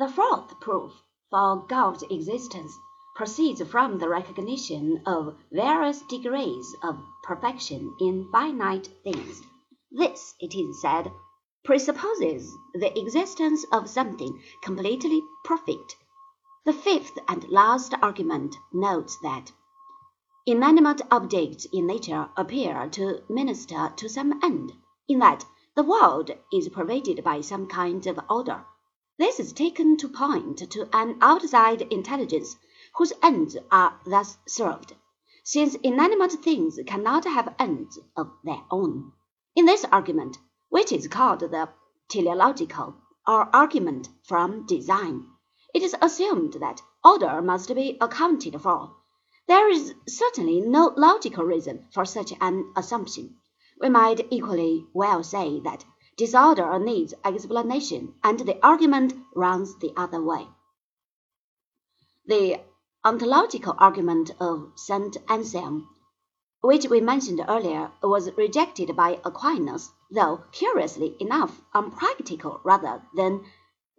The fourth proof for God's existence proceeds from the recognition of various degrees of perfection in finite things. This, it is said, presupposes the existence of something completely perfect. The fifth and last argument notes that inanimate objects in nature appear to minister to some end, in that the world is pervaded by some kind of order. This is taken to point to an outside intelligence whose ends are thus served, since inanimate things cannot have ends of their own. In this argument, which is called the teleological, or argument from design, it is assumed that order must be accounted for. There is certainly no logical reason for such an assumption. We might equally well say that Disorder needs explanation, and the argument runs the other way. The ontological argument of St. Anselm, which we mentioned earlier, was rejected by Aquinas, though, curiously enough, on practical rather than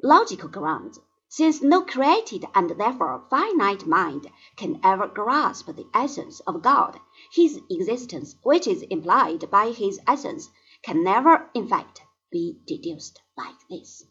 logical grounds, since no created and therefore finite mind can ever grasp the essence of God, his existence, which is implied by his essence, can never, in fact, be deduced like this.